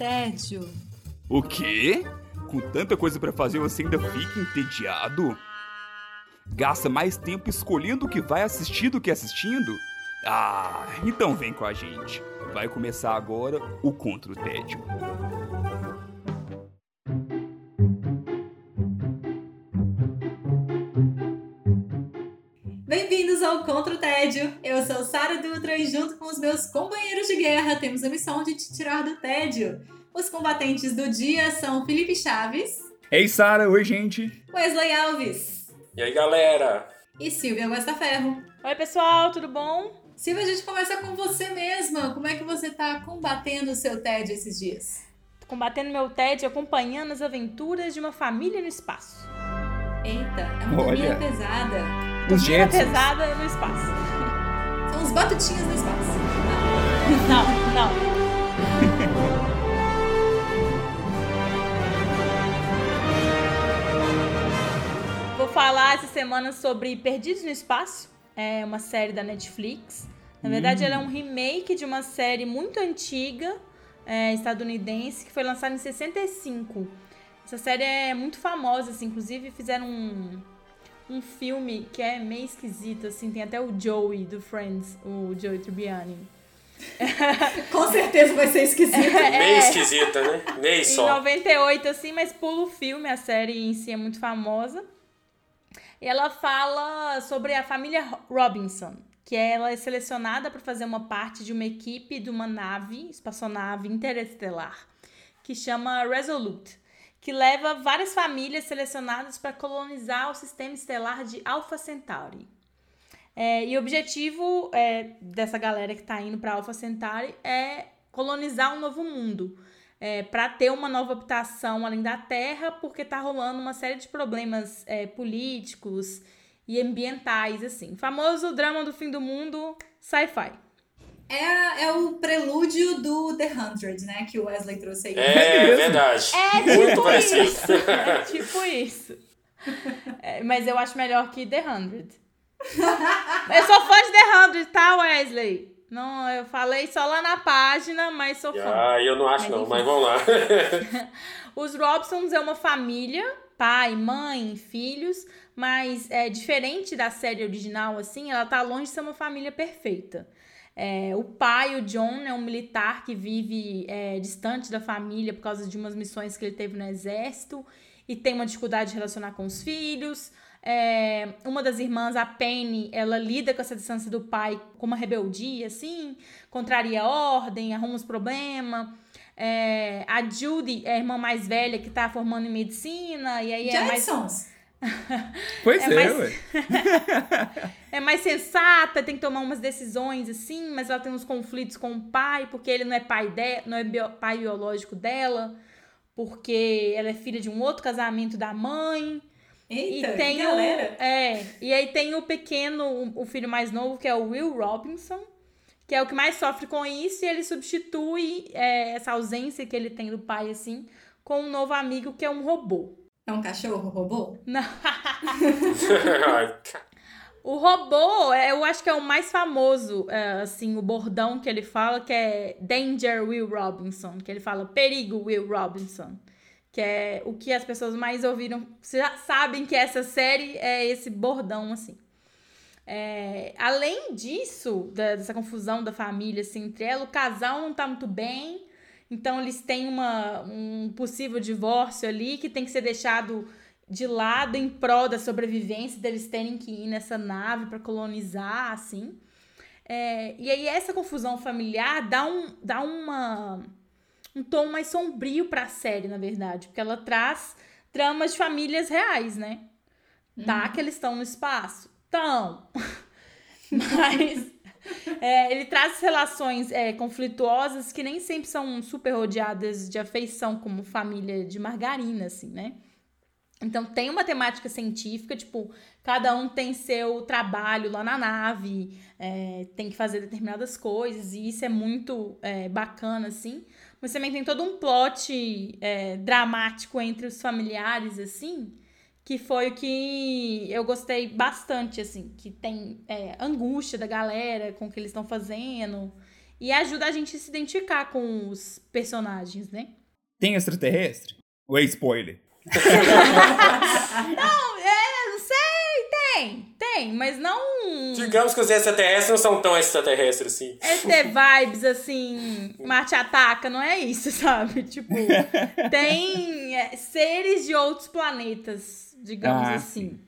tédio. O quê? Com tanta coisa para fazer você ainda fica entediado? Gasta mais tempo escolhendo o que vai assistir do que assistindo? Ah, então vem com a gente. Vai começar agora o Contra o Tédio. Bem-vindos ao Contra o Tédio. Eu sou Sara Dutra e junto com os meus companheiros de guerra temos a missão de te tirar do tédio. Os combatentes do dia são Felipe Chaves. Ei, Sara, oi, gente. Wesley Alves. E aí, galera? E Silvia Costa Ferro. Oi, pessoal, tudo bom? Silvia, a gente começa com você mesma. Como é que você tá combatendo o seu tédio esses dias? Tô combatendo meu tédio acompanhando as aventuras de uma família no espaço. Eita, é uma família pesada. Os Família pesada no espaço. São os batutinhos no espaço. Não, não. Falar essa semana sobre Perdidos no Espaço. É uma série da Netflix. Na verdade, ela é um remake de uma série muito antiga, é, estadunidense, que foi lançada em 65. Essa série é muito famosa, assim, inclusive fizeram um, um filme que é meio esquisito, assim, tem até o Joey do Friends, o Joey Tribbiani. Com certeza vai ser esquisito. Meio esquisita, né? Meio Em só. 98, assim, mas pula o filme, a série em si é muito famosa. Ela fala sobre a família Robinson, que ela é selecionada para fazer uma parte de uma equipe de uma nave, espaçonave interestelar, que chama Resolute, que leva várias famílias selecionadas para colonizar o sistema estelar de Alpha Centauri. É, e o objetivo é, dessa galera que está indo para Alpha Centauri é colonizar um novo mundo. É, para ter uma nova habitação além da Terra, porque tá rolando uma série de problemas é, políticos e ambientais, assim. Famoso drama do fim do mundo, sci-fi. É, é o prelúdio do The Hundred, né? Que o Wesley trouxe aí. É verdade. É Muito tipo parecido. isso. É tipo isso. É, mas eu acho melhor que The Hundred. Eu sou fã de The Hundred, tá, Wesley? Não, eu falei só lá na página, mas sou fã. Ah, eu não acho não, mas vamos lá. Os Robsons é uma família, pai, mãe, filhos, mas é diferente da série original, assim, ela tá longe de ser uma família perfeita. É, o pai, o John, é um militar que vive é, distante da família por causa de umas missões que ele teve no exército e tem uma dificuldade de relacionar com os filhos. É, uma das irmãs, a Penny, ela lida com essa distância do pai com uma rebeldia, assim, contraria a ordem, arruma os problemas. É, a Judy é a irmã mais velha que tá formando em medicina, e aí é mais. Pois É é, mais- ué. é mais sensata, tem que tomar umas decisões assim, mas ela tem uns conflitos com o pai, porque ele não é pai dela, não é bio- pai biológico dela, porque ela é filha de um outro casamento da mãe. Eita, e tem que o, galera. é, e aí tem o pequeno, o, o filho mais novo, que é o Will Robinson, que é o que mais sofre com isso, e ele substitui é, essa ausência que ele tem do pai, assim, com um novo amigo que é um robô. É um cachorro robô? Não. O robô, é, eu acho que é o mais famoso, é, assim, o bordão que ele fala, que é Danger Will Robinson, que ele fala perigo Will Robinson, que é o que as pessoas mais ouviram, já sabem que essa série é esse bordão, assim. É, além disso, da- dessa confusão da família, assim, entre ela, o casal não tá muito bem, então eles têm uma, um possível divórcio ali que tem que ser deixado de lado em prol da sobrevivência deles terem que ir nessa nave para colonizar, assim. É, e aí essa confusão familiar dá, um, dá uma, um tom mais sombrio pra série, na verdade, porque ela traz dramas de famílias reais, né? Tá que eles estão no espaço? Estão. Mas é, ele traz relações é, conflituosas que nem sempre são super rodeadas de afeição, como família de margarina, assim, né? Então tem uma temática científica, tipo, cada um tem seu trabalho lá na nave, é, tem que fazer determinadas coisas, e isso é muito é, bacana, assim. Mas também tem todo um plot é, dramático entre os familiares, assim, que foi o que eu gostei bastante, assim, que tem é, angústia da galera com o que eles estão fazendo. E ajuda a gente a se identificar com os personagens, né? Tem extraterrestre? Ou é spoiler? não, tem, tem, mas não. Digamos que os extraterrestres não são tão extraterrestres assim. É ter vibes assim, Marte ataca, não é isso, sabe? Tipo, tem é, seres de outros planetas, digamos ah, assim. Sim.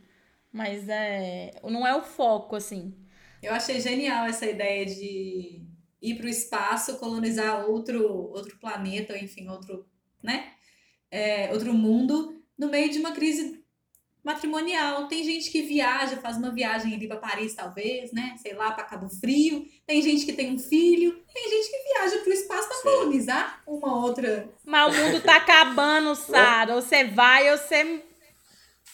Mas é, não é o foco, assim. Eu achei genial essa ideia de ir para o espaço, colonizar outro, outro planeta, ou enfim, outro, né? É, outro mundo, no meio de uma crise matrimonial. Tem gente que viaja, faz uma viagem ali para Paris, talvez, né? Sei lá, para Cabo Frio. Tem gente que tem um filho. Tem gente que viaja para o espaço para colonizar uma outra. Mas o mundo tá acabando, Sara. Ou você vai ou você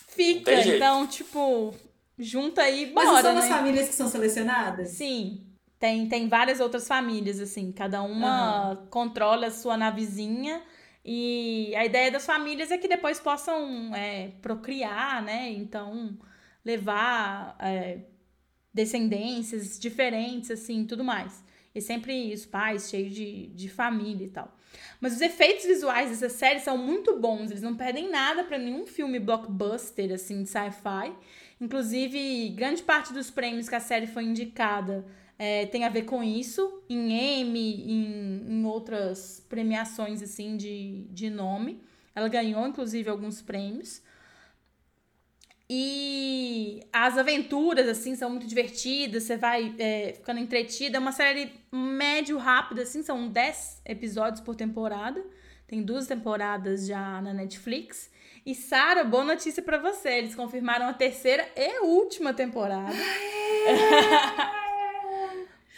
fica. Então, tipo, junta aí, bora, Mas são né? as famílias que são selecionadas? Sim. Tem, tem várias outras famílias, assim. Cada uma uhum. controla a sua navezinha. E a ideia das famílias é que depois possam é, procriar, né? Então, levar é, descendências diferentes, assim, tudo mais. E sempre os pais cheios de, de família e tal. Mas os efeitos visuais dessa série são muito bons. Eles não perdem nada para nenhum filme blockbuster, assim, de sci-fi. Inclusive, grande parte dos prêmios que a série foi indicada é, tem a ver com isso, em Emmy, em, em outras premiações, assim, de, de nome. Ela ganhou, inclusive, alguns prêmios. E as aventuras, assim, são muito divertidas, você vai é, ficando entretida. É uma série médio rápida, assim, são 10 episódios por temporada. Tem duas temporadas já na Netflix. E Sara, boa notícia para você. Eles confirmaram a terceira e última temporada.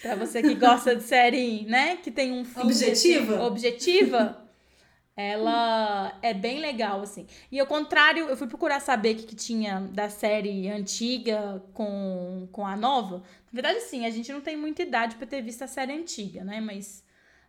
para você que gosta de série, né, que tem um fim objetiva. Assim, objetiva. Ela é bem legal, assim. E ao contrário, eu fui procurar saber o que, que tinha da série antiga com, com a nova. Na verdade, sim, a gente não tem muita idade para ter visto a série antiga, né? Mas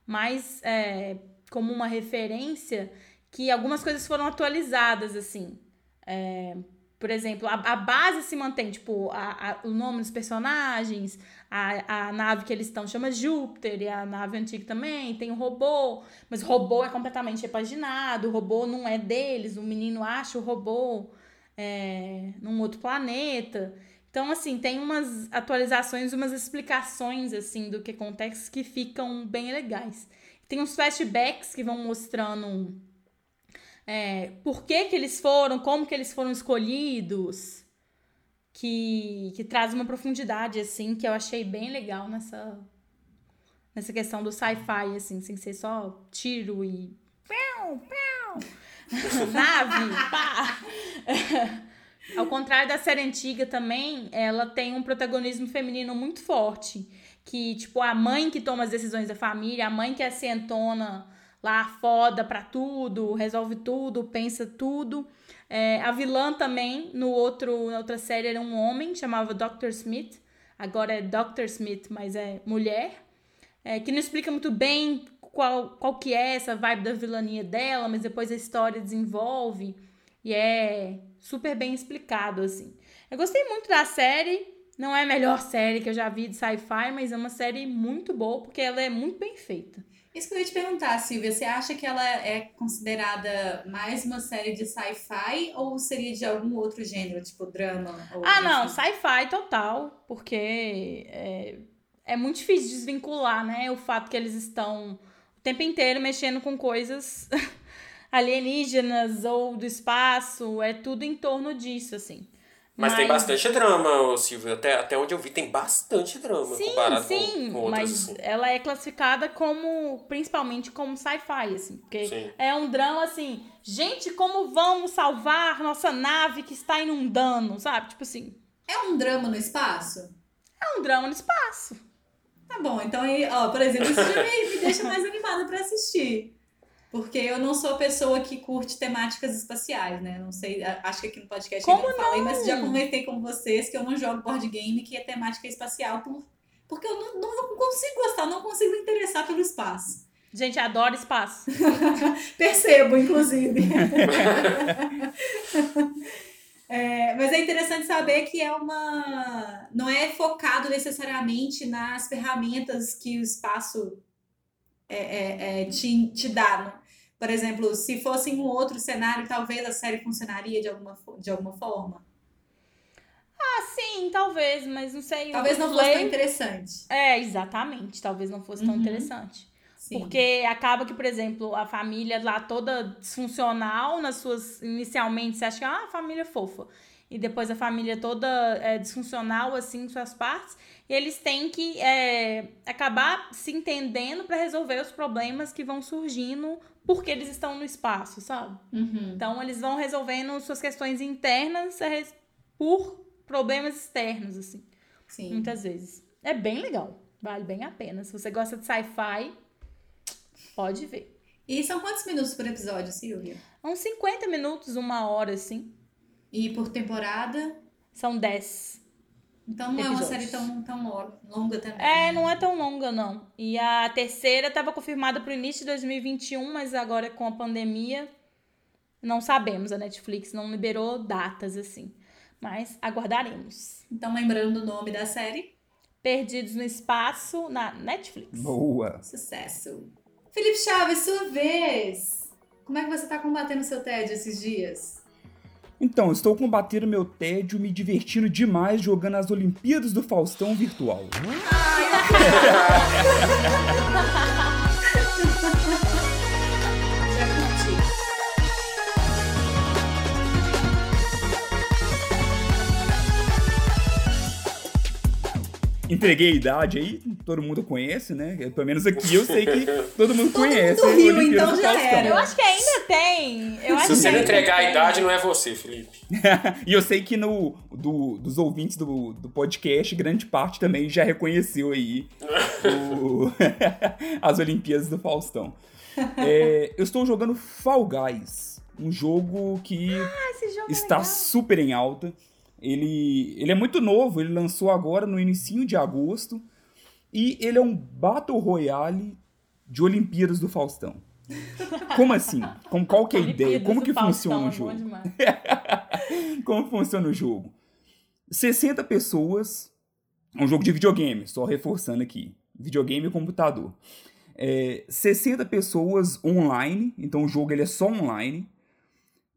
mais é, como uma referência que algumas coisas foram atualizadas, assim. É, por exemplo, a, a base se mantém, tipo, a, a, o nome dos personagens, a, a nave que eles estão chama Júpiter, e a nave antiga também, tem o um robô, mas o robô é completamente repaginado, o robô não é deles, o menino acha o robô é, num outro planeta. Então, assim, tem umas atualizações, umas explicações, assim, do que acontece que ficam bem legais. Tem uns flashbacks que vão mostrando é, por que, que eles foram, como que eles foram escolhidos, que, que traz uma profundidade, assim, que eu achei bem legal nessa, nessa questão do sci-fi, assim, sem ser só tiro e. Nave, pá! Ao contrário da série antiga também, ela tem um protagonismo feminino muito forte. Que, tipo, a mãe que toma as decisões da família, a mãe que é cientona lá foda pra tudo, resolve tudo, pensa tudo. É, a vilã também, no outro, na outra série, era um homem, chamava Dr. Smith. Agora é Dr. Smith, mas é mulher. É, que não explica muito bem qual, qual que é essa vibe da vilania dela, mas depois a história desenvolve. E é super bem explicado, assim. Eu gostei muito da série. Não é a melhor série que eu já vi de sci-fi, mas é uma série muito boa, porque ela é muito bem feita. Isso que eu ia te perguntar, Silvia, você acha que ela é considerada mais uma série de sci-fi ou seria de algum outro gênero, tipo drama? ah, não, sci-fi total, porque é, é muito difícil desvincular, né? O fato que eles estão o tempo inteiro mexendo com coisas alienígenas ou do espaço, é tudo em torno disso, assim. Mas, mas, tem bastante drama, Silvio. Até, até onde eu vi, tem bastante drama sim, comparado sim, com, com mas assim. ela é classificada como, principalmente como sci-fi, assim. Porque sim. é um drama, assim, gente, como vamos salvar nossa nave que está inundando, sabe? Tipo assim. É um drama no espaço? É um drama no espaço. Tá bom, então, aí, ó, por exemplo, isso já me, me deixa mais animada para assistir. Porque eu não sou a pessoa que curte temáticas espaciais, né? Não sei, acho que aqui no podcast Como eu não, não falei, mas já comentei com vocês que eu não jogo board game que é temática espacial por, porque eu não, não consigo gostar, não consigo me interessar pelo espaço. Gente, adoro espaço. Percebo, inclusive. É, mas é interessante saber que é uma. não é focado necessariamente nas ferramentas que o espaço é, é, é, te, te dá. Por exemplo, se fosse em um outro cenário, talvez a série funcionaria de alguma, de alguma forma. Ah, sim, talvez, mas não sei. Talvez não fosse tão interessante. É, exatamente. Talvez não fosse tão Uhum. interessante. Sim. Porque acaba que, por exemplo, a família lá toda disfuncional nas suas. Inicialmente, você acha que é uma família fofa. E depois a família toda é, disfuncional, assim, em suas partes. E eles têm que é, acabar se entendendo para resolver os problemas que vão surgindo porque eles estão no espaço, sabe? Uhum. Então eles vão resolvendo suas questões internas é, por problemas externos, assim. Sim. Muitas vezes. É bem legal. Vale bem a pena. Se você gosta de sci-fi, pode ver. E são quantos minutos por episódio, Silvia? Uns 50 minutos, uma hora, assim. E por temporada? São 10. Então não é uma Episódios. série tão, tão lo- longa também. É, não é tão longa, não. E a terceira estava confirmada para o início de 2021, mas agora com a pandemia, não sabemos. A Netflix não liberou datas, assim. Mas aguardaremos. Então, lembrando o nome da série, Perdidos no Espaço, na Netflix. Boa. sucesso. Felipe Chaves, sua vez. Como é que você tá combatendo seu tédio esses dias? Então, estou combatendo meu tédio, me divertindo demais jogando as Olimpíadas do Faustão virtual. Entreguei a idade aí, todo mundo conhece, né? Pelo menos aqui eu sei que todo mundo Todo conhece. mundo a riu, Olimpíadas então já Faustão. era. Eu acho que ainda tem. Eu acho Se você não entregar a tem. idade, não é você, Felipe. E eu sei que no, do- dos ouvintes do, do podcast, grande parte também já reconheceu aí o- as Olimpíadas do Faustão. É, eu estou jogando Fall Guys, um jogo que Ah, jogo é está legal. super em alta. Ele, ele é muito novo, ele lançou agora no início de agosto. E ele é um Battle Royale de Olimpíadas do Faustão. Como assim? Como, qual que é a ideia? Como que funciona o é jogo? Como funciona o jogo? 60 pessoas. É um jogo de videogame, só reforçando aqui. Videogame e computador. É, 60 pessoas online, então o jogo ele é só online.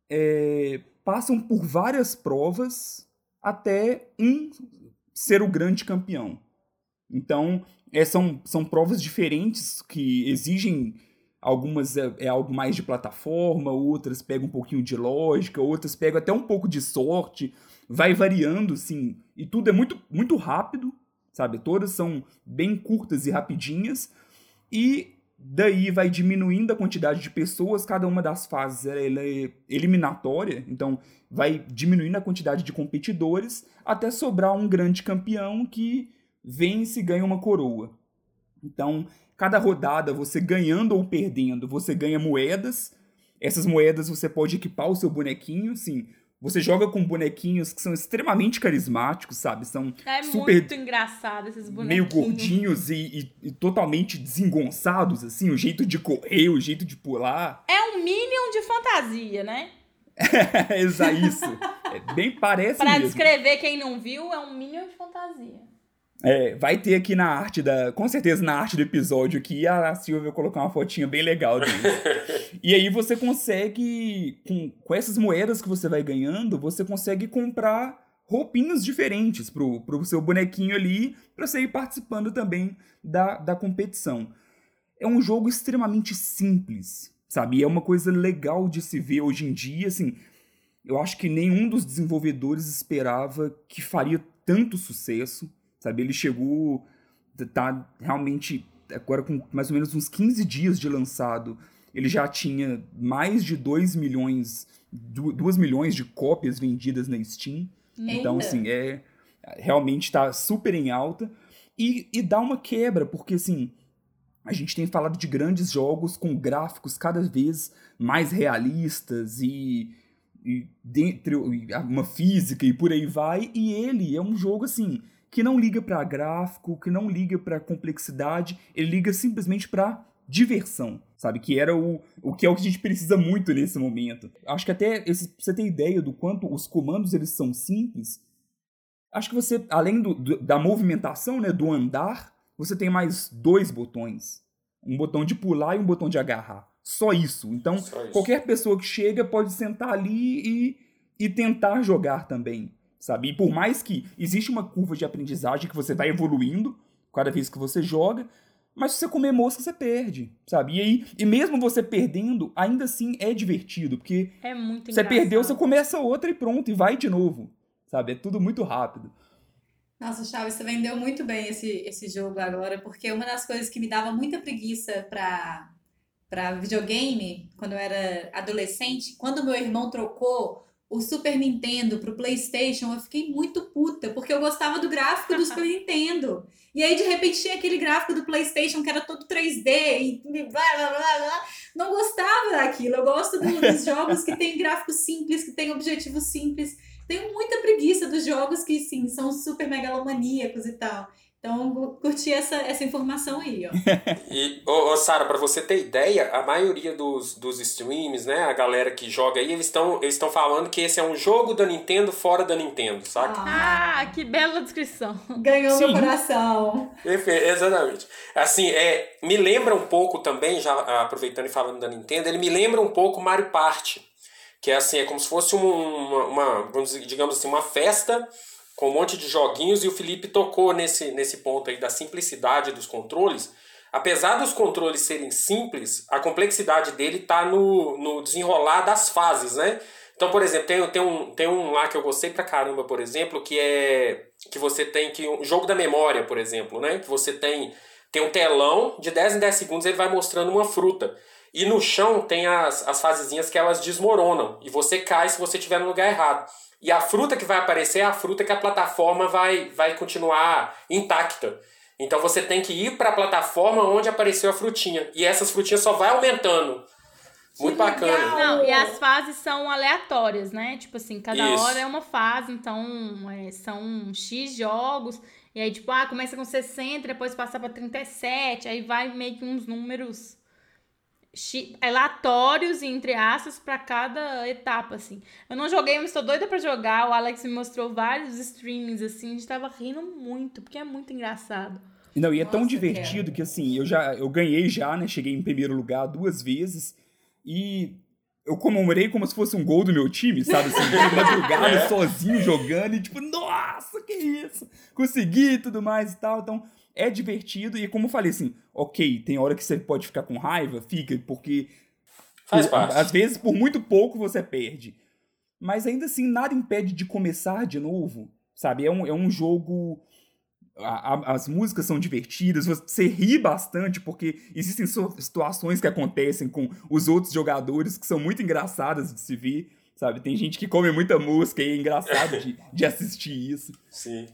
É, passam por várias provas até um ser o grande campeão. Então, é, são, são provas diferentes que exigem. Algumas é, é algo mais de plataforma, outras pegam um pouquinho de lógica, outras pegam até um pouco de sorte. Vai variando, sim. E tudo é muito, muito rápido, sabe? Todas são bem curtas e rapidinhas. E daí vai diminuindo a quantidade de pessoas. Cada uma das fases ela é eliminatória, então vai diminuindo a quantidade de competidores até sobrar um grande campeão que vence e ganha uma coroa. Então, cada rodada, você ganhando ou perdendo, você ganha moedas. Essas moedas você pode equipar o seu bonequinho, assim. Você joga com bonequinhos que são extremamente carismáticos, sabe? São É super muito engraçado esses meio bonequinhos. gordinhos e, e- e totalmente desengonçados, assim. O jeito de correr, o jeito de pular. É um Minion de fantasia, né? É isso. É bem parece Pra mesmo. descrever quem não viu, é um Minion de fantasia. É, vai ter aqui na arte da. Com certeza na arte do episódio aqui, a Silvia vai colocar uma fotinha bem legal deles. e aí você consegue. Com, com essas moedas que você vai ganhando, você consegue comprar roupinhas diferentes pro, pro seu bonequinho ali, pra você ir participando também da, da competição. É um jogo extremamente simples, sabe? E é uma coisa legal de se ver hoje em dia, assim. Eu acho que nenhum dos desenvolvedores esperava que faria tanto sucesso, sabe? Ele chegou, tá realmente agora com mais ou menos uns 15 dias de lançado, ele já tinha mais de 2 milhões, 2 milhões de cópias vendidas na Steam. Então, Eita. assim, é realmente tá super em alta e, e dá uma quebra, porque assim, a gente tem falado de grandes jogos com gráficos cada vez mais realistas e, e dentro uma física e por aí vai, e ele é um jogo assim que não liga pra gráfico, que não liga pra complexidade, ele liga simplesmente pra diversão, sabe? Que era o, o que é o que a gente precisa muito nesse momento. Acho que até você ter ideia do quanto os comandos eles são simples, acho que você, além do, do, da movimentação, né, do andar, você tem mais dois botões. Um botão de pular e um botão de agarrar. Só isso. Então, Só isso. qualquer pessoa que chega pode sentar ali e, e tentar jogar também, sabe? E por mais que existe uma curva de aprendizagem que você vai evoluindo cada vez que você joga, mas se você comer mosca, você perde, sabe? E aí, e mesmo você perdendo, ainda assim é divertido, porque É muito você engraçado. perdeu, você começa outra e pronto, e vai de novo, sabe? É tudo muito rápido. Nossa, Chaves, você vendeu muito bem esse, esse jogo agora, porque uma das coisas que me dava muita preguiça pra, pra videogame, quando eu era adolescente, quando meu irmão trocou o Super Nintendo pro PlayStation, eu fiquei muito puta, porque eu gostava do gráfico do Super Nintendo. E aí, de repente, tinha aquele gráfico do PlayStation que era todo 3D e blá blá blá blá. Não gostava daquilo. Eu gosto do- dos jogos que tem gráfico simples, que tem objetivo simples. Tenho muita preguiça dos jogos que, sim, são super megalomaníacos e tal. Então, curti essa, essa informação aí, ó. E, ô, ô Sara, pra você ter ideia, a maioria dos, dos streams, né, a galera que joga aí, eles estão eles estão falando que esse é um jogo da Nintendo fora da Nintendo, saca? Ah, que bela descrição. Ganhou meu Sim. coração. Perfe- Exatamente. Assim, é, me lembra um pouco também, já aproveitando e falando da Nintendo, ele me lembra um pouco Mario Party. Que é assim, é como se fosse um- uma, uma, dizer, digamos assim, uma festa com um monte de joguinhos e o Felipe tocou nesse, nesse ponto aí da simplicidade dos controles. Apesar dos controles serem simples, a complexidade dele está no, no desenrolar das fases, né? Então, por exemplo, tem, tem, um, tem um lá que eu gostei pra caramba, por exemplo, que é que você tem que um jogo da memória, por exemplo, né? Que você tem tem um telão de 10 em 10 segundos ele vai mostrando uma fruta. E no chão tem as, as fasezinhas que elas desmoronam. E você cai se você estiver no lugar errado. E a fruta que vai aparecer é a fruta que a plataforma vai, vai continuar intacta. Então você tem que ir para a plataforma onde apareceu a frutinha. E essas frutinhas só vai aumentando. Muito bacana. Não, e as fases são aleatórias, né? Tipo assim, cada Isso. hora é uma fase, então é, são X jogos. E aí, tipo, ah, começa com 60, depois passa pra 37, aí vai meio que uns números Aleatórios, entre aspas, pra cada etapa, assim. Eu não joguei, mas tô doida pra jogar. O Alex me mostrou vários streamings, assim, a gente tava rindo muito, porque é muito engraçado. Não, e é tão Nossa, divertido que assim, eu já eu ganhei já, né? Cheguei em primeiro lugar duas vezes e eu comemorei como se fosse um gol do meu time, sabe? Assim, de madrugada, sozinho jogando e tipo, nossa, que isso! Consegui e tudo mais e tal. Então, é divertido e como eu falei assim, ok, tem hora que você pode ficar com raiva, fica, porque Faz parte. às vezes por muito pouco você perde. Mas ainda assim, nada impede de começar de novo, sabe? É um, é um jogo. a- a- as músicas são divertidas, você ri bastante, porque existem situações que acontecem com os outros jogadores que são muito engraçadas de se ver, sabe? Tem gente que come muita música e é engraçado de, de assistir isso. Sim.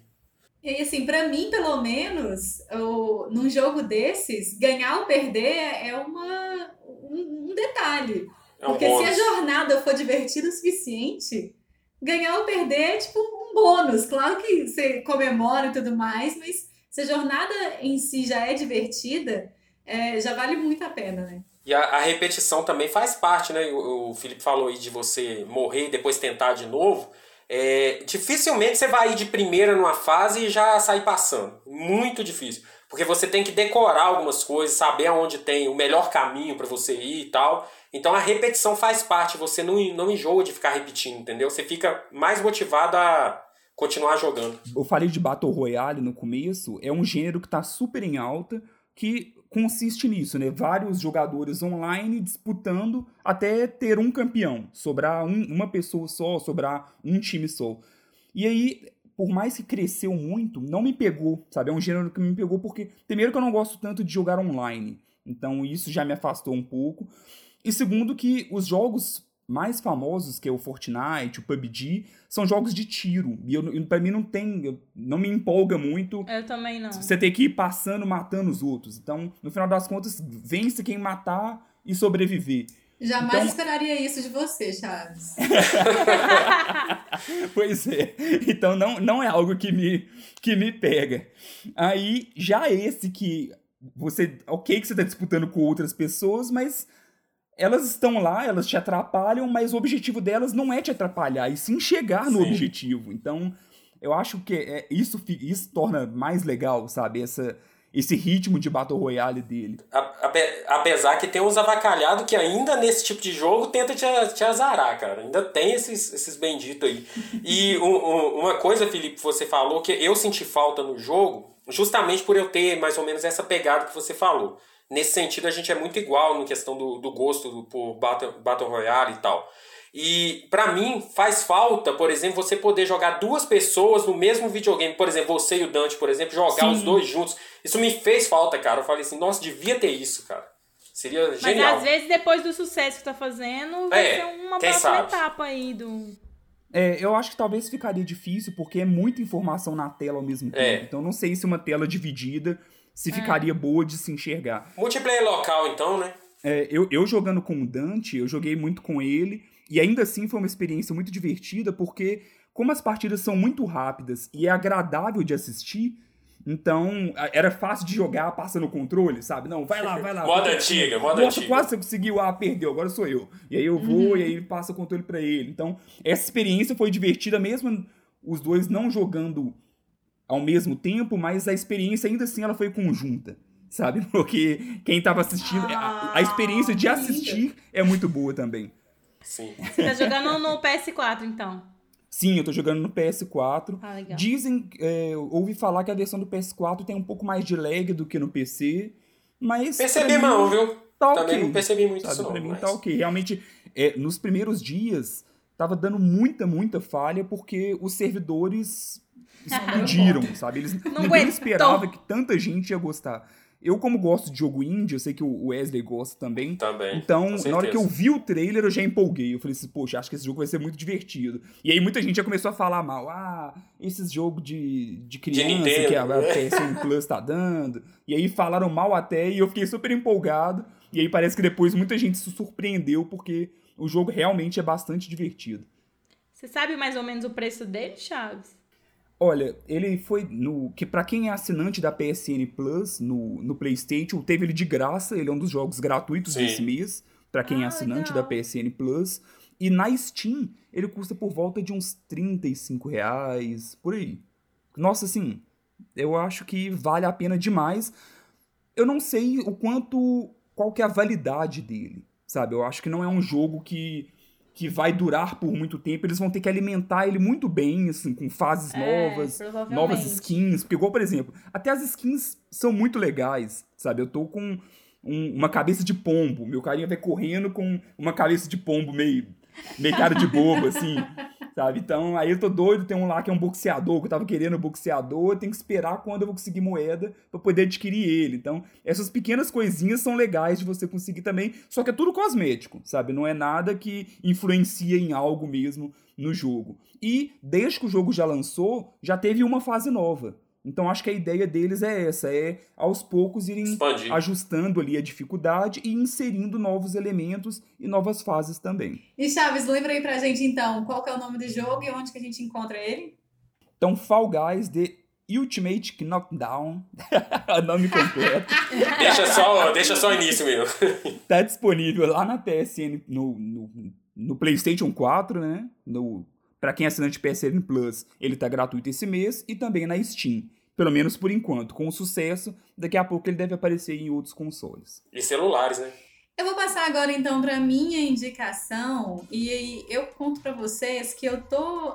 E aí, assim, pra mim, pelo menos, o, num jogo desses, ganhar ou perder é uma, um, um detalhe. É um Porque se a bônus. jornada for divertida o suficiente, ganhar ou perder é tipo um bônus. Claro que você comemora e tudo mais, mas se a jornada em si já é divertida, é, já vale muito a pena, né? E a, a repetição também faz parte, né? O, o Felipe falou aí de você morrer e depois tentar de novo. É, dificilmente você vai ir de primeira numa fase e já sair passando. Muito difícil. Porque você tem que decorar algumas coisas, saber aonde tem o melhor caminho para você ir e tal. Então a repetição faz parte, você não, não enjoa de ficar repetindo, entendeu? Você fica mais motivado a continuar jogando. Eu falei de Battle Royale no começo, é um gênero que tá super em alta, que consiste nisso, né? Vários jogadores online disputando até ter um campeão, sobrar um- uma pessoa só, sobrar um time só. E aí, por mais que cresceu muito, não me pegou, sabe? É um gênero que me pegou porque, primeiro, que eu não gosto tanto de jogar online, então isso já me afastou um pouco. E segundo, que os jogos mais famosos, que é o Fortnite, o PUBG, são jogos de tiro. E eu, eu- pra mim não tem. eu- Não me empolga muito Eu também não. você ter que ir passando, matando os outros. Então, no final das contas, vence quem matar e sobreviver. Jamais Então- esperaria isso de você, Chaves. pois é. Então não, não é algo que me, que me pega. Aí, já esse que você, ok que você tá disputando com outras pessoas, mas elas estão lá, elas te atrapalham, mas o objetivo delas não é te atrapalhar, e sim chegar no Sim. objetivo. Então, eu acho que é, isso, isso torna mais legal, sabe? Essa, esse ritmo de Battle Royale dele. Ape- Apesar que tem uns avacalhados que ainda nesse tipo de jogo tenta te, te azarar, cara. Ainda tem esses, esses benditos aí. E um- um- uma coisa, Felipe, você falou que eu senti falta no jogo, justamente por eu ter mais ou menos essa pegada que você falou. Nesse sentido, a gente é muito igual na questão do, do gosto do- por Battle, Battle Royale e tal. E pra mim faz falta, por exemplo, você poder jogar duas pessoas no mesmo videogame. Por exemplo, você e o Dante, por exemplo, jogar Sim. os dois juntos. Isso me fez falta, cara. Eu falei assim, nossa, devia ter isso, cara. Seria Mas genial. às vezes, depois do sucesso que tá fazendo, vai É, ser uma quem próxima sabe? etapa aí do. É, eu acho que talvez ficaria difícil, porque é muita informação na tela ao mesmo tempo. É. Então, não sei se uma tela dividida se ficaria boa de se enxergar. Multiplayer local, então, né? É, eu, eu jogando com o Dante, eu joguei muito com ele, e ainda assim foi uma experiência muito divertida, porque como as partidas são muito rápidas e é agradável de assistir, então era fácil de jogar passando o controle, sabe? Não, vai lá, vai lá. Moda antiga, moda Nossa, antiga. quase você conseguiu, ah, perdeu, agora sou eu. E aí eu vou, e aí passa o controle pra ele. Então, essa experiência foi divertida, mesmo os dois não jogando ao mesmo tempo, mas a experiência ainda assim ela foi conjunta, sabe? Porque quem tava assistindo, a, a experiência de Ah, assistir é muito boa também. Sim. Você tá jogando no PS4, então. Sim, eu tô jogando no PS4. Ah, legal. Dizem, é, eu ouvi falar que a versão do PS4 tem um pouco mais de lag do que no PC, mas. Percebi pra mim, não, viu? Tá Também ok. não percebi muito Sabe, isso não. pra mim mas- tá ok. Realmente, é, nos primeiros dias, tava dando muita, muita falha, porque os servidores explodiram, sabe? Eles, ninguém aguentou. esperava que tanta gente ia gostar. Eu, como gosto de jogo indie, eu sei que o Wesley gosta também. Também. Então, na hora que eu vi o trailer, eu já empolguei. Eu falei assim, poxa, acho que esse jogo vai ser muito divertido. E aí muita gente já começou a falar mal. Ah, esses jogos de, de criança Nintendo, que a, a? PSN Plus tá dando. E aí falaram mal até e eu fiquei super empolgado. E aí parece que depois muita gente se surpreendeu porque o jogo realmente é bastante divertido. Você sabe mais ou menos o preço dele, Chaves? Olha, ele foi no. Que para quem é assinante da PSN Plus no, no PlayStation, teve ele de graça. Ele é um dos jogos gratuitos Sim. desse mês. Pra quem é Ah, assinante legal. da PSN Plus. E na Steam, ele custa por volta de uns 35 reais, por aí. Nossa, assim, eu acho que vale a pena demais. Eu não sei o quanto. qual que é a validade dele, sabe? Eu acho que não é um jogo que que vai durar por muito tempo, eles vão ter que alimentar ele muito bem, assim, com fases É, novas, novas skins. Porque, igual, por exemplo, até as skins são muito legais, sabe? Eu tô com um- uma cabeça de pombo, meu carinha vai correndo com uma cabeça de pombo meio, meio cara de bobo, assim, sabe? Então, aí eu tô doido, tem um lá que é um boxeador, que eu tava querendo um boxeador, tenho que esperar quando eu vou conseguir moeda pra poder adquirir ele. Então, essas pequenas coisinhas são legais de você conseguir também, só que é tudo cosmético, sabe? Não é nada que influencia em algo mesmo no jogo. E desde que o jogo já lançou, já teve uma fase nova. Então acho que a ideia deles é essa, é aos poucos irem Expandir. ajustando ali a dificuldade e inserindo novos elementos e novas fases também. E Chaves, lembra aí pra gente então qual que é o nome do jogo e onde que a gente encontra ele? Então Fall Guys The Ultimate Knockdown, o nome completo, Deixa só, deixa só o início mesmo. tá disponível lá na PSN, no, no, no PlayStation 4, né? No, pra quem é assinante PSN Plus, ele tá gratuito esse mês e também na Steam. Pelo menos por enquanto. Com o sucesso, daqui a pouco ele deve aparecer em outros consoles. E celulares, né? Eu vou passar agora então para minha indicação e aí eu conto para vocês que eu tô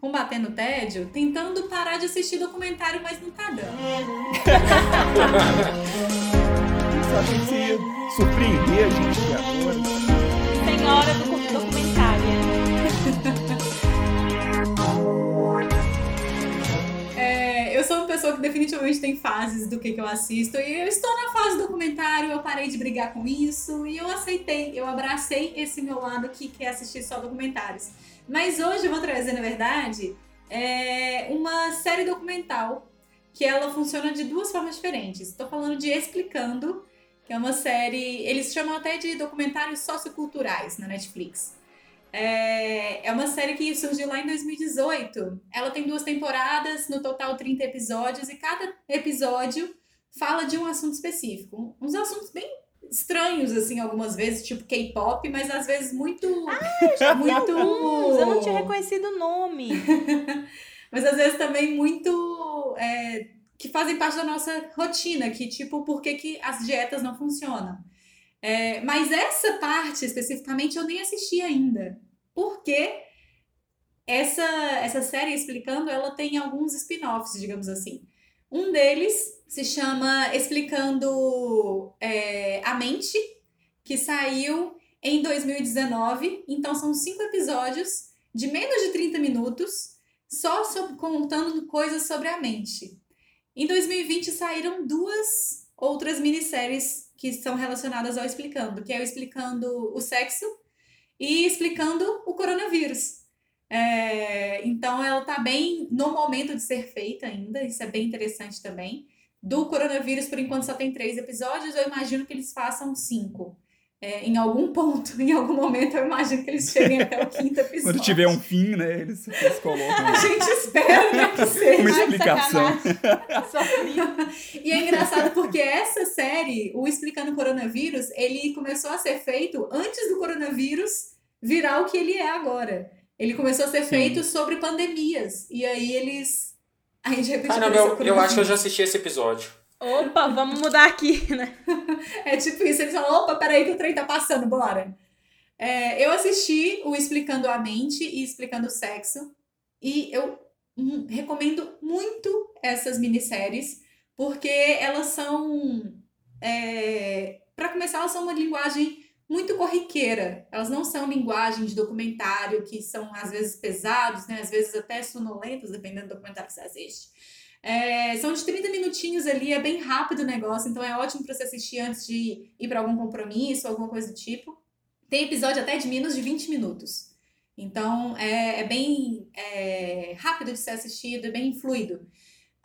combatendo o tédio, tentando parar de assistir documentário, mas não tá dando. Sabe que você ia surpreender a gente agora. Senhora do documentária. Pessoa que definitivamente tem fases do que, que eu assisto e eu estou na fase documentário, eu parei de brigar com isso e eu aceitei, eu abracei esse meu lado que quer assistir só documentários. Mas hoje eu vou trazer, na verdade, é, uma série documental que ela funciona de duas formas diferentes. Estou falando de Explicando, que é uma série, eles chamam até de documentários socioculturais na Netflix. É, é uma série que surgiu lá em 2018. Ela tem duas temporadas, no total 30 episódios, e cada episódio fala de um assunto específico. Uns assuntos bem estranhos, assim, algumas vezes, tipo K-pop, mas às vezes muito. Ah, já muito. Alguns. Eu não tinha reconhecido o nome. mas às vezes também muito. É, que fazem parte da nossa rotina, que tipo, por que, que as dietas não funcionam. É, mas essa parte especificamente eu nem assisti ainda. Porque essa, essa série explicando, ela tem alguns spin-offs, digamos assim. Um deles se chama Explicando é, a Mente, que saiu em 2019. Então são cinco episódios de menos de 30 minutos, só sobre, contando coisas sobre a mente. Em 2020 saíram duas outras minisséries que são relacionadas ao Explicando, que é o Explicando o Sexo e Explicando o Coronavírus. É, então ela está bem no momento de ser feita ainda, isso é bem interessante também. Do coronavírus, por enquanto, só tem três episódios, eu imagino que eles façam cinco. É, em algum ponto, em algum momento, eu imagino que eles cheguem até o quinto episódio. Quando tiver um fim, né? Eles, eles colocam. A gente espera né, que seja. Uma explicação. e é engraçado porque essa série, o Explicando Coronavírus, ele começou a ser feito antes do coronavírus virar o que ele é agora. Ele começou a ser Sim. feito sobre pandemias. E aí eles. A gente repetiu. Caramba, eu, eu acho que eu já assisti esse episódio. Opa, vamos mudar aqui, né? é tipo isso, eles falam, opa, peraí que o trem tá passando, bora. É, eu assisti o Explicando a Mente e Explicando o Sexo, e eu hum, recomendo muito essas minisséries, porque elas são. É, para começar, elas são uma linguagem muito corriqueira. Elas não são linguagem de documentário, que são às vezes pesados, né? às vezes até sonolentos, dependendo do documentário que você assiste. É, são de 30 minutinhos ali, é bem rápido o negócio, então é ótimo para você assistir antes de ir para algum compromisso, alguma coisa do tipo. Tem episódio até de menos de 20 minutos. Então é, é bem é, rápido de ser assistido, é bem fluido.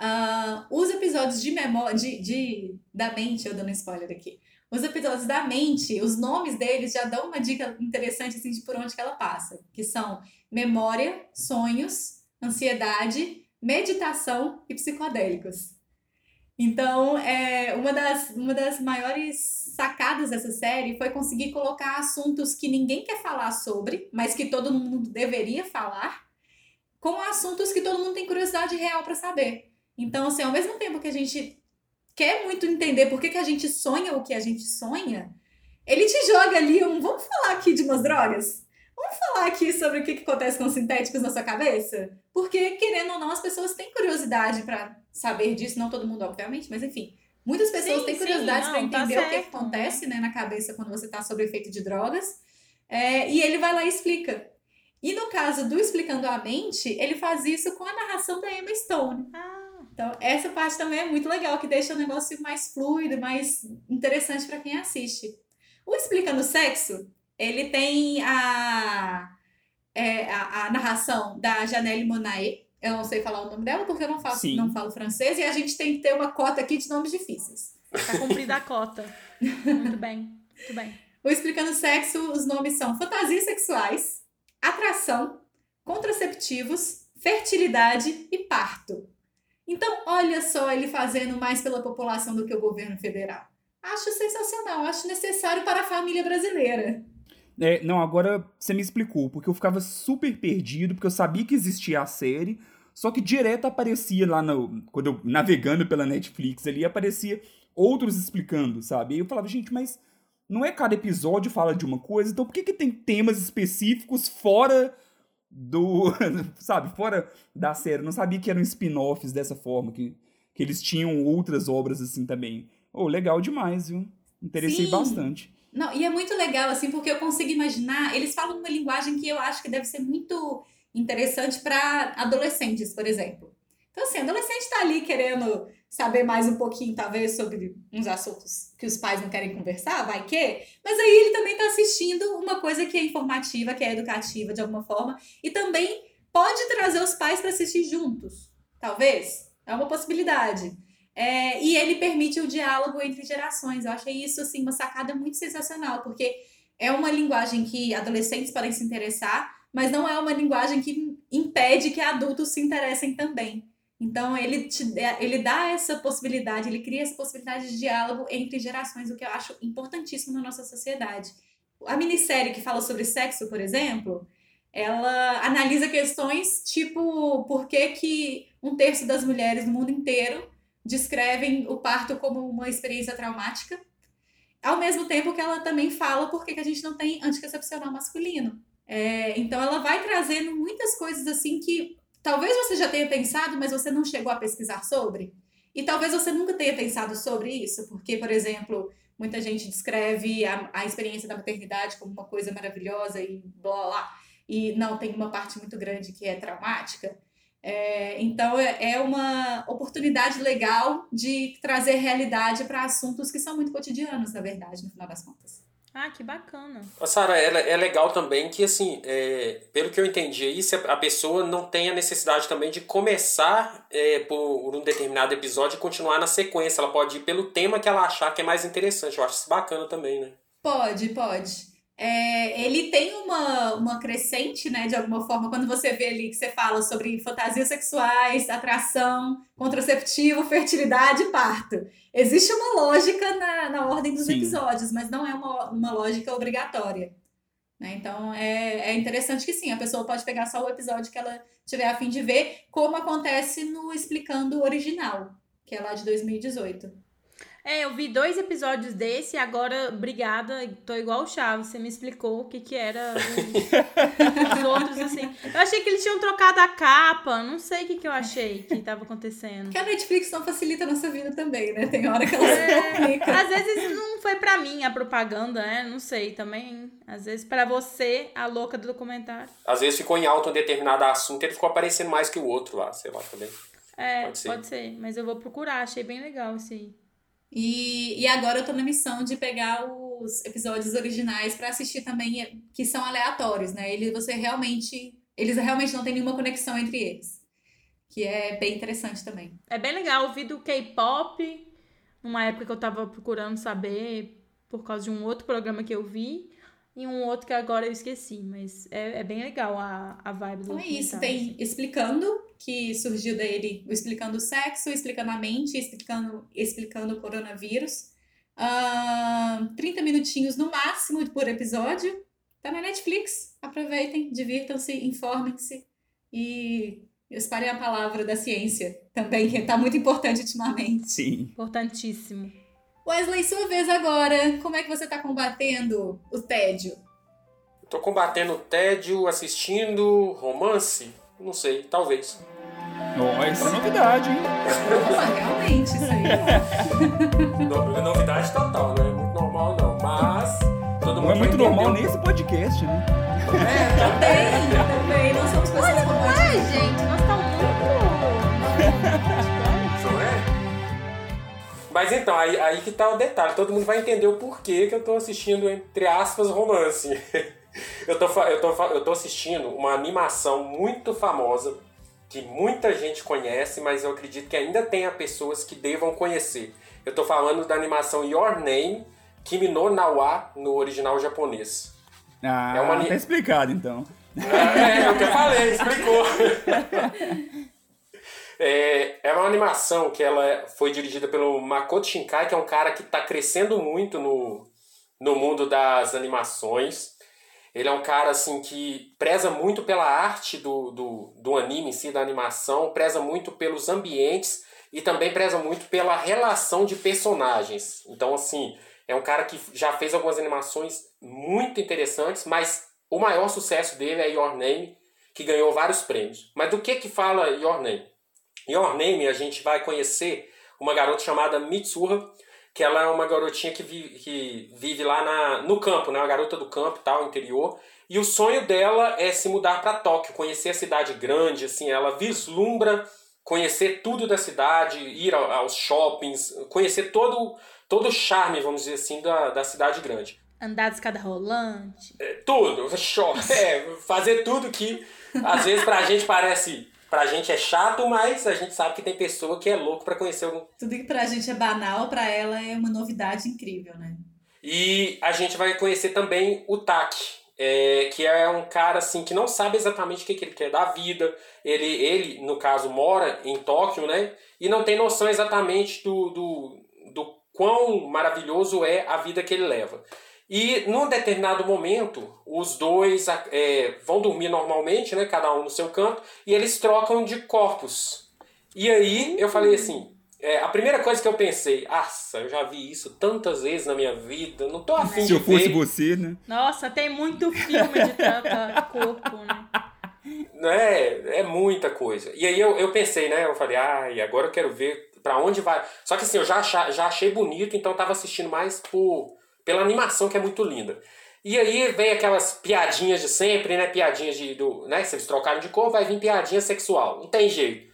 Uh, os episódios de memória, de, de, da mente, eu dando spoiler aqui. Os episódios da mente, os nomes deles já dão uma dica interessante assim, de por onde que ela passa, que são memória, sonhos, ansiedade, meditação e psicodélicos. Então, é, uma, das, uma das maiores sacadas dessa série foi conseguir colocar assuntos que ninguém quer falar sobre, mas que todo mundo deveria falar, com assuntos que todo mundo tem curiosidade real para saber. Então, assim, ao mesmo tempo que a gente quer muito entender por que, que a gente sonha o que a gente sonha, ele te joga ali um. Vamos falar aqui de umas drogas? Vamos falar aqui sobre o que, que acontece com os sintéticos na sua cabeça? Porque, querendo ou não, as pessoas têm curiosidade para saber disso, não todo mundo, obviamente, mas enfim. Muitas pessoas sim, têm curiosidade para tá entender tá o que, que acontece né, na cabeça quando você está sob efeito de drogas. É, e ele vai lá e explica. E no caso do Explicando a Mente, ele faz isso com a narração da Emma Stone. Ah. Então, essa parte também é muito legal, que deixa o negócio mais fluido, mais interessante para quem assiste. O Explicando Sexo, ele tem a, é, a, a, narração da Janelle Monae. Eu não sei falar o nome dela porque eu não, faço, não falo francês e a gente tem que ter uma cota aqui de nomes difíceis. Tá cumprida a cota. muito bem, muito bem. O Explicando Sexo, os nomes são fantasias sexuais, atração, contraceptivos, fertilidade e parto. Então, olha só ele fazendo mais pela população do que o governo federal. Acho sensacional, acho necessário para a família brasileira. É, não, agora você me explicou, porque eu ficava super perdido, porque eu sabia que existia a série, só que direto aparecia lá no. Quando eu navegando pela Netflix ali, aparecia outros explicando, sabe? E eu falava, gente, mas não é cada episódio fala de uma coisa, então por que, que tem temas específicos fora do. sabe, fora da série. não sabia que eram spin-offs dessa forma, que, que eles tinham outras obras assim também. Oh, legal demais, viu? Interessei Sim. bastante. Não, e é muito legal, assim, porque eu consigo imaginar. Eles falam uma linguagem que eu acho que deve ser muito interessante para adolescentes, por exemplo. Então, assim, adolescente está ali querendo saber mais um pouquinho, talvez, sobre uns assuntos que os pais não querem conversar, vai que. Mas aí ele também está assistindo uma coisa que é informativa, que é educativa de alguma forma, e também pode trazer os pais para assistir juntos, talvez. É uma possibilidade. É, e ele permite o diálogo entre gerações. Eu achei isso assim uma sacada muito sensacional, porque é uma linguagem que adolescentes podem se interessar, mas não é uma linguagem que impede que adultos se interessem também. Então ele, te, ele dá essa possibilidade, ele cria essa possibilidade de diálogo entre gerações, o que eu acho importantíssimo na nossa sociedade. A minissérie que fala sobre sexo, por exemplo, ela analisa questões tipo por que, que um terço das mulheres no mundo inteiro descrevem o parto como uma experiência traumática, ao mesmo tempo que ela também fala por que, a gente não tem anticoncepcional masculino. É, então ela vai trazendo muitas coisas assim que talvez você já tenha pensado, mas você não chegou a pesquisar sobre. E talvez você nunca tenha pensado sobre isso, porque, por exemplo, muita gente descreve a, a experiência da maternidade como uma coisa maravilhosa e blá, blá e não tem uma parte muito grande que é traumática. É, então é, é uma oportunidade legal de trazer realidade para assuntos que são muito cotidianos, na verdade, no final das contas. Ah, que bacana. Sara, é, é legal também que, assim, é, pelo que eu entendi aí, a pessoa não tem a necessidade também de começar é, por um determinado episódio e continuar na sequência. Ela pode ir pelo tema que ela achar que é mais interessante. Eu acho isso bacana também, né? Pode, pode. É, ele tem uma, uma crescente, né, de alguma forma, quando você vê ali que você fala sobre fantasias sexuais, atração, contraceptivo, fertilidade e parto. Existe uma lógica na, na ordem dos Sim. episódios, mas não é uma, uma lógica obrigatória. Né? Então é, é interessante que sim, a pessoa pode pegar só o episódio que ela tiver a fim de ver, como acontece no Explicando o Original, que é lá de 2018. É, eu vi dois episódios desse e agora, obrigada, tô igual o Chaves, você me explicou o que que era os, os outros, assim. Eu achei que eles tinham trocado a capa, não sei o que que eu achei que tava acontecendo. Que a Netflix não facilita a nossa vida também, né? Tem hora que ela é, complica. Às vezes não foi pra mim a propaganda, né? Não sei, também. Às vezes pra você, a louca do documentário. Às vezes ficou em alto um determinado assunto e ele ficou aparecendo mais que o outro lá, sei lá, também. É, pode ser. pode ser. Mas eu vou procurar, achei bem legal esse aí. E, e agora eu tô na missão de pegar os episódios originais para assistir também, que são aleatórios, né? Eles, você realmente, eles realmente não tem nenhuma conexão entre eles. Que é bem interessante também. É bem legal ouvir do K-pop, numa época que eu tava procurando saber por causa de um outro programa que eu vi e um outro que agora eu esqueci, mas é, é bem legal a, a vibe do Então é isso, tem explicando, que surgiu dele, explicando o sexo, explicando a mente, explicando, explicando o coronavírus. Uh, 30 minutinhos no máximo por episódio. Tá na Netflix. Aproveitem, divirtam-se, informem-se e espalhem a palavra da ciência também, que tá muito importante ultimamente. Sim. Importantíssimo. Wesley, sua vez agora. Como é que você está combatendo o tédio? Tô combatendo o tédio assistindo romance? Não sei, talvez. Isso é novidade, hein? Nossa, realmente, isso aí. no, novidade total, não é muito normal não, mas... Todo mundo não é muito normal nesse podcast, né? É, também, também. Nós somos pessoas como Ai, gente, nós estamos muito... Mas então, aí, aí que tá o detalhe. Todo mundo vai entender o porquê que eu tô assistindo, entre aspas, romance. eu, tô, eu, tô, eu tô assistindo uma animação muito famosa que muita gente conhece, mas eu acredito que ainda tenha pessoas que devam conhecer. Eu tô falando da animação Your Name, Kimi no Nawa, no original japonês. Ah, é uma... tá explicado então. É, é o que eu falei, explicou. É, é uma animação que ela foi dirigida pelo Makoto Shinkai, que é um cara que está crescendo muito no, no mundo das animações. Ele é um cara assim que preza muito pela arte do, do, do anime em si, da animação, preza muito pelos ambientes e também preza muito pela relação de personagens. Então, assim, é um cara que já fez algumas animações muito interessantes, mas o maior sucesso dele é Your Name, que ganhou vários prêmios. Mas do que que fala Your Name? Your Name, a gente vai conhecer uma garota chamada Mitsuha, que ela é uma garotinha que vive, que vive lá na, no campo, né? Uma garota do campo tal, interior. E o sonho dela é se mudar para Tóquio, conhecer a cidade grande, assim, ela vislumbra conhecer tudo da cidade, ir aos shoppings, conhecer todo, todo o charme, vamos dizer assim, da, da cidade grande. Andar de escada rolante. É, tudo, é, fazer tudo que às vezes pra gente parece Pra gente é chato, mas a gente sabe que tem pessoa que é louco para conhecer algum. Tudo que pra gente é banal, pra ela é uma novidade incrível, né? E a gente vai conhecer também o Taki. é, que é um cara assim que não sabe exatamente o que, que ele quer da vida. Ele, ele, no caso, mora em Tóquio, né? E não tem noção exatamente do, do, do quão maravilhoso é a vida que ele leva. E num determinado momento, os dois é, vão dormir normalmente, né? Cada um no seu canto, e eles trocam de corpos. E aí eu falei assim, é, a primeira coisa que eu pensei, nossa, eu já vi isso tantas vezes na minha vida, não tô afim Se de eu fosse você, né? Nossa, tem muito filme de troca corpo, né? É, é muita coisa. E aí eu, eu pensei, né? Eu falei, ai, agora eu quero ver pra onde vai. Só que assim, eu já, já achei bonito, então eu tava assistindo mais por, pela animação que é muito linda. E aí vem aquelas piadinhas de sempre, né? Piadinhas de. Do, né? Se eles trocaram de cor, vai vir piadinha sexual. Não tem jeito.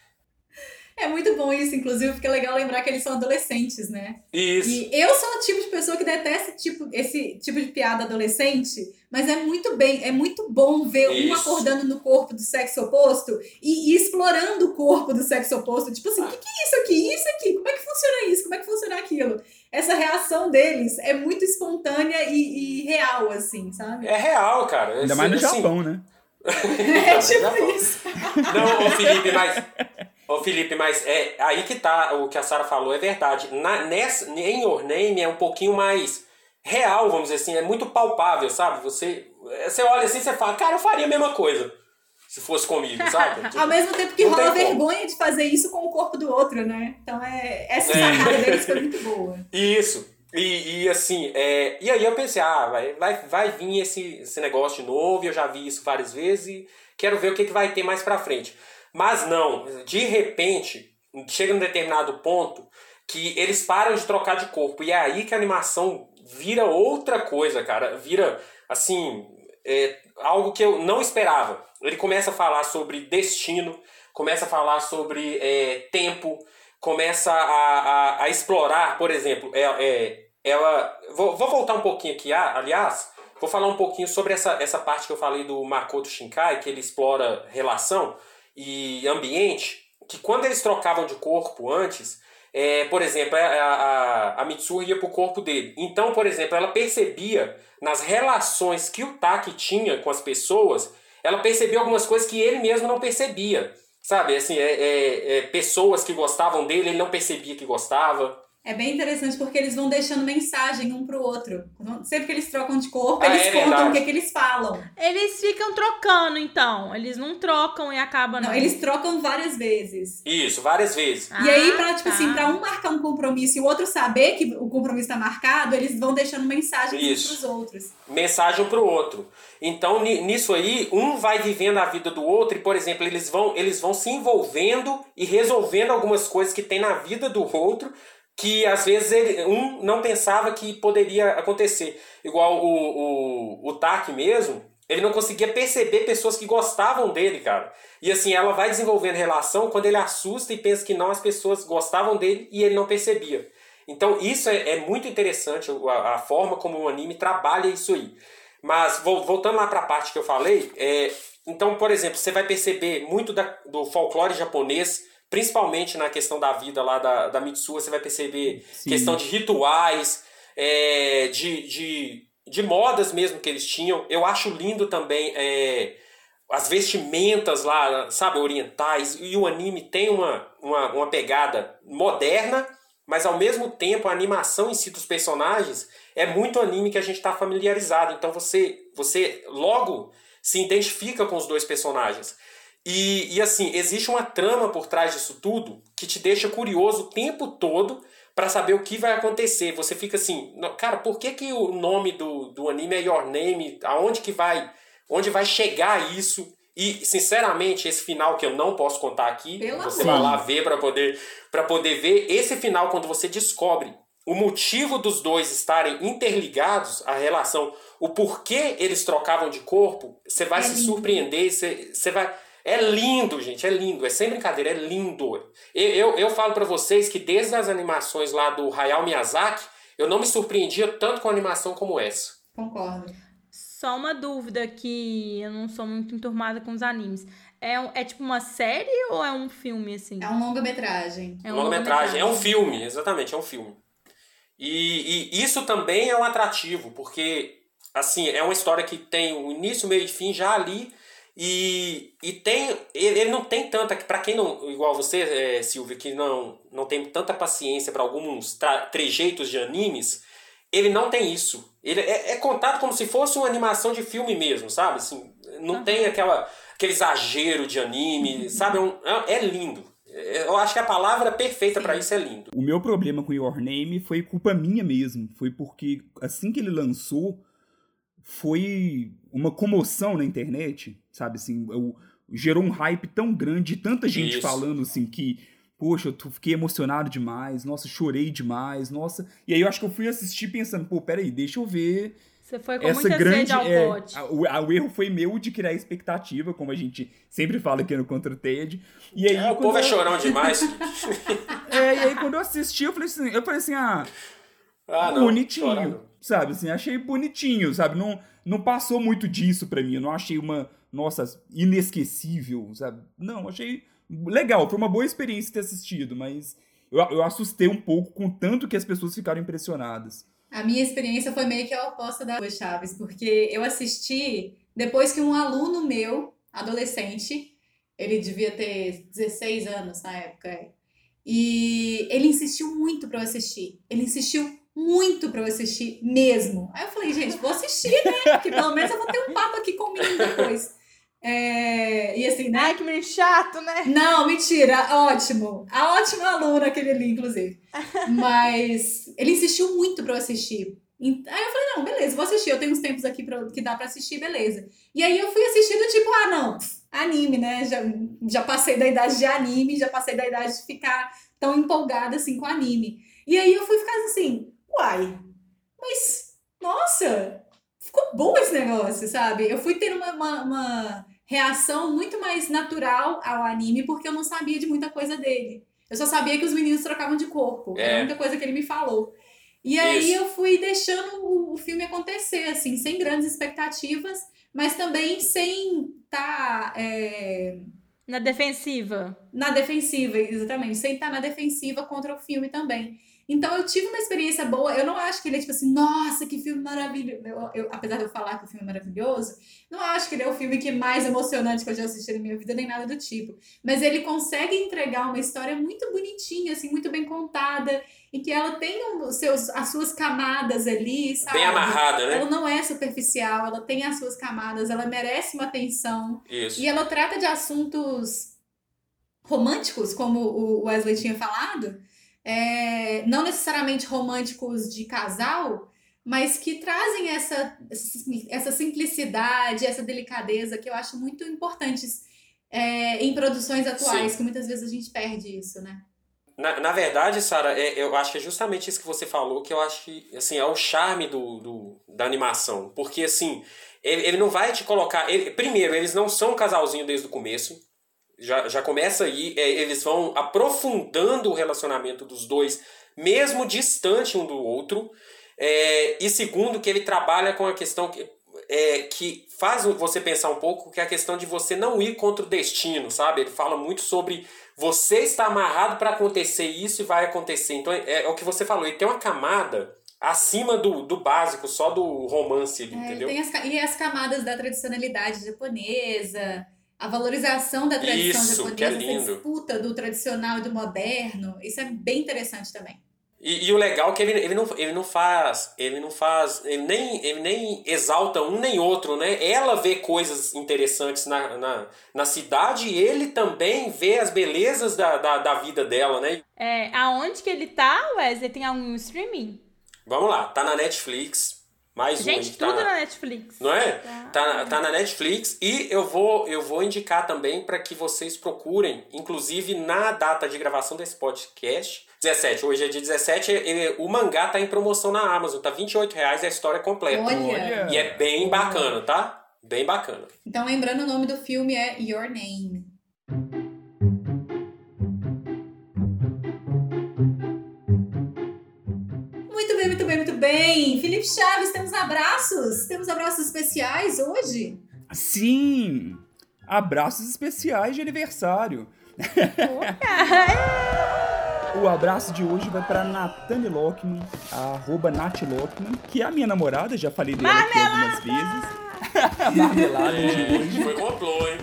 É muito bom isso, inclusive, porque é legal lembrar que eles são adolescentes, né? Isso. E eu sou o tipo de pessoa que detesta esse tipo, esse tipo de piada adolescente, mas é muito bem, é muito bom ver um Isso. acordando no corpo do sexo oposto e, e explorando o corpo do sexo oposto. Tipo assim, o que, que é isso aqui? Isso aqui? Como é que funciona isso? Como é que funciona aquilo? Essa reação deles é muito espontânea e, e real, assim, sabe? É real, cara. Ainda mais no Assim, Japão, né? É tipo Japão. isso. Não, ô Felipe, mas. Ô Felipe, mas é aí que tá o que a Sara falou, é verdade. Na, nessa, em Your Name é um pouquinho mais real, vamos dizer assim, é muito palpável, sabe? Você, você olha assim e você fala, cara, eu faria a mesma coisa se fosse comigo, sabe? Tipo, Ao mesmo tempo que rola tem como. vergonha de fazer isso com o corpo do outro, né? Então é, essa É. sacada deles foi muito boa. Isso. E, e assim, é, e aí eu pensei, ah, vai, vai, vai vir esse, esse negócio de novo, eu já vi isso várias vezes e quero ver o que, que vai ter mais pra frente. Mas não, de repente, chega num determinado ponto que eles param de trocar de corpo. E é aí que a animação vira outra coisa, cara. Vira, assim, é, algo que eu não esperava. Ele começa a falar sobre destino, começa a falar sobre é, tempo, começa a, a, a explorar, por exemplo, é, é, ela. Vou, vou voltar um pouquinho aqui, aliás, vou falar um pouquinho sobre essa, essa parte que eu falei do Makoto Shinkai, que ele explora relação e ambiente, que quando eles trocavam de corpo antes, é, por exemplo, a, a, a Mitsuru ia pro corpo dele. Então, por exemplo, ela percebia nas relações que o Taki tinha com as pessoas, ela percebia algumas coisas que ele mesmo não percebia. Sabe, assim, é, é- é pessoas que gostavam dele, ele não percebia que gostava. É bem interessante porque eles vão deixando mensagem um pro outro. Sempre que eles trocam de corpo, Ah, eles é contam verdade. o que, que eles falam. Eles ficam trocando, então. Eles não trocam e acabam, não. Não, eles trocam várias vezes. Isso, várias vezes. e aí, pra, Ah, tipo tá. assim, pra um marcar um compromisso e o outro saber que o compromisso tá marcado, eles vão deixando mensagens uns Isso. pros outros. mensagem pro outro. Então, ni- nisso aí, um vai vivendo a vida do outro e, por exemplo, eles vão, eles vão se envolvendo e resolvendo algumas coisas que tem na vida do outro que às vezes ele, um não pensava que poderia acontecer. Igual o, o, o Taki mesmo, ele não conseguia perceber pessoas que gostavam dele, cara. E assim, ela vai desenvolvendo relação quando ele assusta e pensa que não, as pessoas gostavam dele e ele não percebia. Então isso é, é muito interessante, a, a forma como o anime trabalha isso aí. Mas vol- voltando lá para a parte que eu falei, é, então, por exemplo, você vai perceber muito da- do folclore japonês, principalmente na questão da vida lá da, da Mitsua, você vai perceber Sim. questão de rituais, é, de, de, de modas mesmo que eles tinham. Eu acho lindo também é, as vestimentas lá, sabe, orientais. E o anime tem uma, uma, uma pegada moderna, mas ao mesmo tempo a animação em si dos personagens é muito anime que a gente está familiarizado. Então você, você logo se identifica com os dois personagens. E, e assim, existe uma trama por trás disso tudo que te deixa curioso o tempo todo para saber o que vai acontecer. Você fica assim, "Não, cara, por que, que o nome do, do anime é Your Name? Aonde que vai, onde vai chegar isso? E, sinceramente, esse final que eu não posso contar aqui, Pelo você vai lá ver para poder, pra poder ver esse final quando você descobre o motivo dos dois estarem interligados, a relação, o porquê eles trocavam de corpo, você vai É se lindo. surpreender, você, você vai. É lindo, gente, é lindo, é sem brincadeira, é lindo. Eu, eu, eu falo pra vocês que desde as animações lá do Hayao Miyazaki, eu não me surpreendia tanto com animação como essa. Concordo. Só uma dúvida que eu não sou muito enturmada com os animes. É, um- é tipo uma série ou é um filme, assim? É um longa-metragem. É um longa-metragem, é um filme, exatamente, é um filme. E, e isso também é um atrativo, porque assim, é uma história que tem o início, meio e fim já ali. E, e tem. Ele, ele não tem tanta. para quem não. Igual você, é, Silvio, que não, não tem tanta paciência para alguns trejeitos de animes, ele não tem isso. Ele é, é, contado como se fosse uma animação de filme mesmo, sabe? Assim, não uhum. tem aquela, aquele exagero de anime, sabe? É, um, é, é lindo. É, eu acho que a palavra perfeita para isso é lindo. O meu problema com Your Name foi culpa minha mesmo. Foi porque assim que ele lançou, foi uma comoção na internet, sabe? Assim, eu, gerou um hype tão grande, tanta gente isso. falando assim que poxa, eu fiquei emocionado demais, nossa, chorei demais, nossa. E aí eu acho que eu fui assistir pensando, pô, peraí, deixa eu ver você foi com essa muita grande, sede ao é. A, o, a, o, erro foi meu de criar expectativa, como a gente sempre fala aqui no Contra o TED. E aí, é, o povo é eu... é chorão demais. é, e aí quando eu assisti, eu falei assim, eu falei assim, ah, ah não, bonitinho, chorando. Sabe? Assim, achei bonitinho, sabe? Não, não passou muito disso pra mim, eu não achei uma, nossa, inesquecível, sabe? Não, achei legal, foi uma boa experiência ter assistido, mas eu, eu assustei um pouco com tanto que as pessoas ficaram impressionadas. A minha experiência foi meio que a oposta da Chaves, porque eu assisti depois que um aluno meu, adolescente, ele devia ter 16 anos na época, e ele insistiu muito para eu assistir. Ele insistiu muito para eu assistir mesmo. Aí eu falei, gente, vou assistir, né? Porque pelo menos eu vou ter um papo aqui com o menino depois. É, e assim, né? Ai, que menino chato, né? Não, mentira, ótimo. A ótima aluna aquele ali, inclusive. Mas ele insistiu muito pra eu assistir. Aí eu falei, não, beleza, vou assistir. Eu tenho uns tempos aqui pra, que dá pra assistir, beleza. E aí eu fui assistindo, tipo, ah, não, anime, né? Já, já passei da idade de anime, já passei da idade de ficar tão empolgada assim com anime. E aí eu fui ficar assim, uai, mas, nossa, ficou bom esse negócio, sabe? Eu fui ter uma, uma, uma reação muito mais natural ao anime, porque eu não sabia de muita coisa dele. Eu só sabia que os meninos trocavam de corpo. É. Era a única coisa que ele me falou. E aí eu fui deixando o, o, filme acontecer, assim, sem grandes expectativas, mas também sem estar. Tá, é... Na defensiva. Na defensiva, exatamente. Sem estar tá na defensiva contra o filme também. Então eu tive uma experiência boa. Eu não acho que ele é tipo assim, nossa, que filme maravilhoso. Eu, eu, apesar de eu falar que o filme é maravilhoso, não acho que ele é o filme que mais emocionante que eu já assisti na minha vida, nem nada do tipo. Mas ele consegue entregar uma história muito bonitinha, assim, muito bem contada, em que ela tem os seus, as suas camadas ali, sabe? Bem amarrada, né? Ela não é superficial, ela tem as suas camadas, ela merece uma atenção. Isso. E ela trata de assuntos românticos, como o Wesley tinha falado é, não necessariamente românticos de casal, mas que trazem essa, essa simplicidade, essa delicadeza que eu acho muito importantes é, em produções atuais, Sim. que muitas vezes a gente perde isso, né? Na, na verdade, Sara, é, eu acho que é justamente isso que você falou que eu acho que assim, é o charme do, do da animação. Porque assim, ele, ele não vai te colocar. Ele, primeiro, eles não são um casalzinho desde o começo já, já começa aí, é, eles vão aprofundando o relacionamento dos dois, mesmo distante um do outro. É, e segundo, que ele trabalha com a questão que, é, que faz você pensar um pouco, que é a questão de você não ir contra o destino, sabe? Ele fala muito sobre você está amarrado para acontecer isso e vai acontecer. Então é, é, o que você falou, ele tem uma camada acima do, do básico, só do romance ali, é, entendeu? As, e as camadas da tradicionalidade japonesa, a valorização da tradição isso, japonesa, é essa disputa do tradicional e do moderno, isso é bem interessante também. E, e, o legal é que ele, ele, não, ele não faz, ele não faz, ele nem, ele nem exalta um nem outro, né? Ela vê coisas interessantes na, na, na cidade e ele também vê as belezas da, da, da vida dela, né? É, aonde que ele tá, Wesley? Tem algum streaming? Vamos lá, tá na Netflix, mais Gente, um. tudo tá, na Netflix. Não é? Tá. tá, tá na Netflix. E eu vou, eu vou indicar também para que vocês procurem, inclusive na data de gravação desse podcast, 17, hoje é dia 17, ele, o mangá tá em promoção na Amazon, tá 28 reais a história completa. Olha. E é bem bacana, tá? Bem bacana. Então, lembrando, o nome do filme é Your Name. Muito bem, muito bem. Felipe Chaves, temos abraços? Temos abraços especiais hoje? Sim! Abraços especiais de aniversário. O abraço de hoje vai pra Nathane Lockman, arroba Nath Lockman, que é a minha namorada, já falei dela aqui algumas vezes. Marmelada de hoje. Foi complô, hein?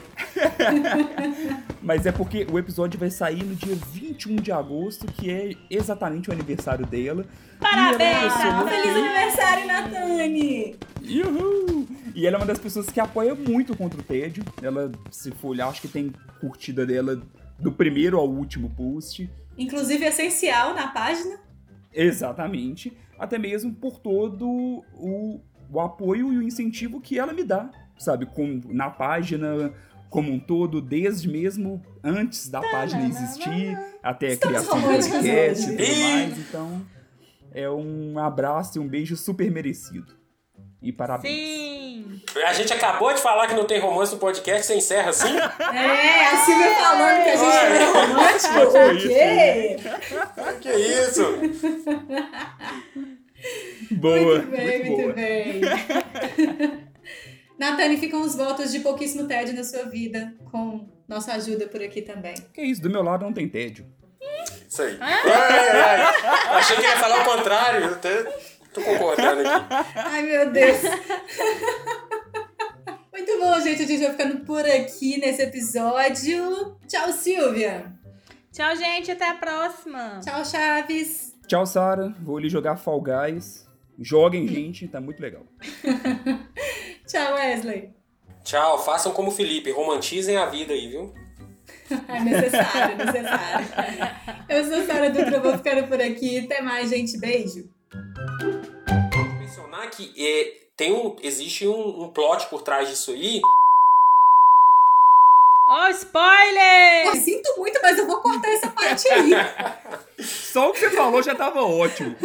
Mas é porque o episódio vai sair no dia 21 de agosto, que é exatamente o aniversário dela. Parabéns! E ela é uma pessoa Feliz que- aniversário, Natane! Uhul! E ela é uma das pessoas que apoia muito contra o tédio. Ela, se for olhar, acho que tem curtida dela do primeiro ao último post. Inclusive essencial na página. Exatamente. Até mesmo por todo o, o apoio e o incentivo que ela me dá, sabe? Com, na página como um todo, desde mesmo antes da página existir, até a criação do podcast e tudo mais. Então, é um abraço e um beijo super merecido. E parabéns. Sim! A gente acabou de falar que não tem romance no podcast, você encerra assim? É, a Silvia falando que a gente não era romântico. Foi O isso, quê? que isso? Boa, Muito bem, muito muito boa. bem. Natane, ficam os votos de pouquíssimo tédio na sua vida, com nossa ajuda por aqui também. Que isso, do meu lado não tem tédio. Isso aí. Ai, ai, ai. Achei que ia falar o contrário. Eu até tô concordando aqui. Ai, meu Deus. Muito bom, gente. A gente vai ficando por aqui nesse episódio. Tchau, Silvia. Tchau, gente. Até a próxima. Tchau, Chaves. Tchau, Sara. Vou ali jogar Fall Guys. Joguem, gente, tá muito legal. Tchau, Wesley. Tchau, façam como o Felipe, romantizem a vida aí, viu? É necessário, necessário. Eu sou Sara Dutra, vou ficando por aqui. Até mais, gente. Beijo. mencionar que é, tem um, existe um, um plot por trás disso aí. Oh, spoiler! Eu sinto muito, mas eu vou cortar essa parte aí. Só o que você falou já tava ótimo.